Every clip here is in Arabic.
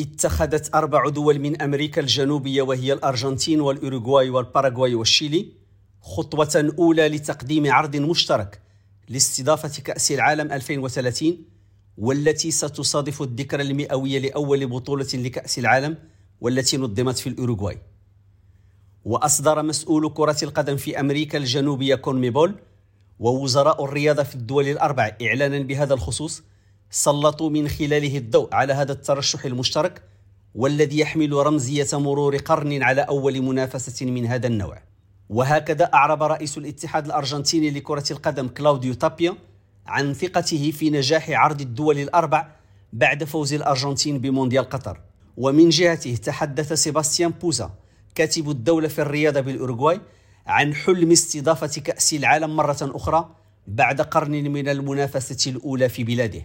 اتخذت أربع دول من أمريكا الجنوبية وهي الأرجنتين والأوروغواي والباراغواي والشيلي خطوة أولى لتقديم عرض مشترك لاستضافة كأس العالم 2030 والتي ستصادف الذكرى المئوية لأول بطولة لكأس العالم والتي نظمت في الأوروغواي. وأصدر مسؤول كرة القدم في أمريكا الجنوبية كونميبول ووزراء الرياضة في الدول الأربع إعلانا بهذا الخصوص سلطوا من خلاله الضوء على هذا الترشح المشترك والذي يحمل رمزية مرور قرن على أول منافسة من هذا النوع. وهكذا أعرب رئيس الاتحاد الأرجنتيني لكرة القدم كلاوديو تابيا عن ثقته في نجاح عرض الدول الأربع بعد فوز الأرجنتين بمونديال قطر. ومن جهته تحدث سيباستيان بوزا كاتب الدولة في الرياضة بالأوروغواي عن حلم استضافة كأس العالم مرة أخرى بعد قرن من المنافسة الأولى في بلاده.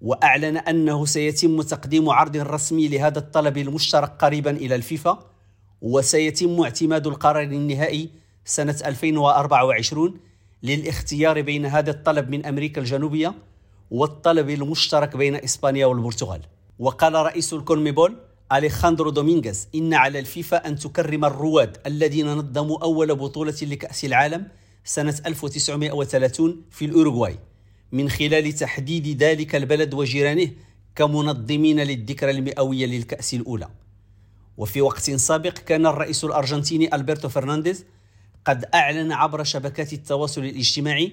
وأعلن أنه سيتم تقديم عرض رسمي لهذا الطلب المشترك قريبا إلى الفيفا وسيتم اعتماد القرار النهائي سنة 2024 للاختيار بين هذا الطلب من أمريكا الجنوبية والطلب المشترك بين إسبانيا والبرتغال. وقال رئيس الكونميبول أليخاندرو دومينغيز إن على الفيفا أن تكرم الرواد الذين نظموا أول بطولة لكأس العالم سنة 1930 في الأوروغواي. من خلال تحديد ذلك البلد وجيرانه كمنظمين للذكرى المئوية للكأس الأولى. وفي وقت سابق كان الرئيس الأرجنتيني ألبرتو فرنانديز قد أعلن عبر شبكات التواصل الاجتماعي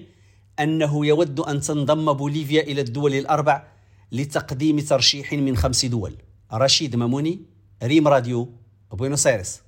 أنه يود أن تنضم بوليفيا إلى الدول الأربع لتقديم ترشيح من خمس دول. رشيد ماموني ريم راديو بوينوس ايرس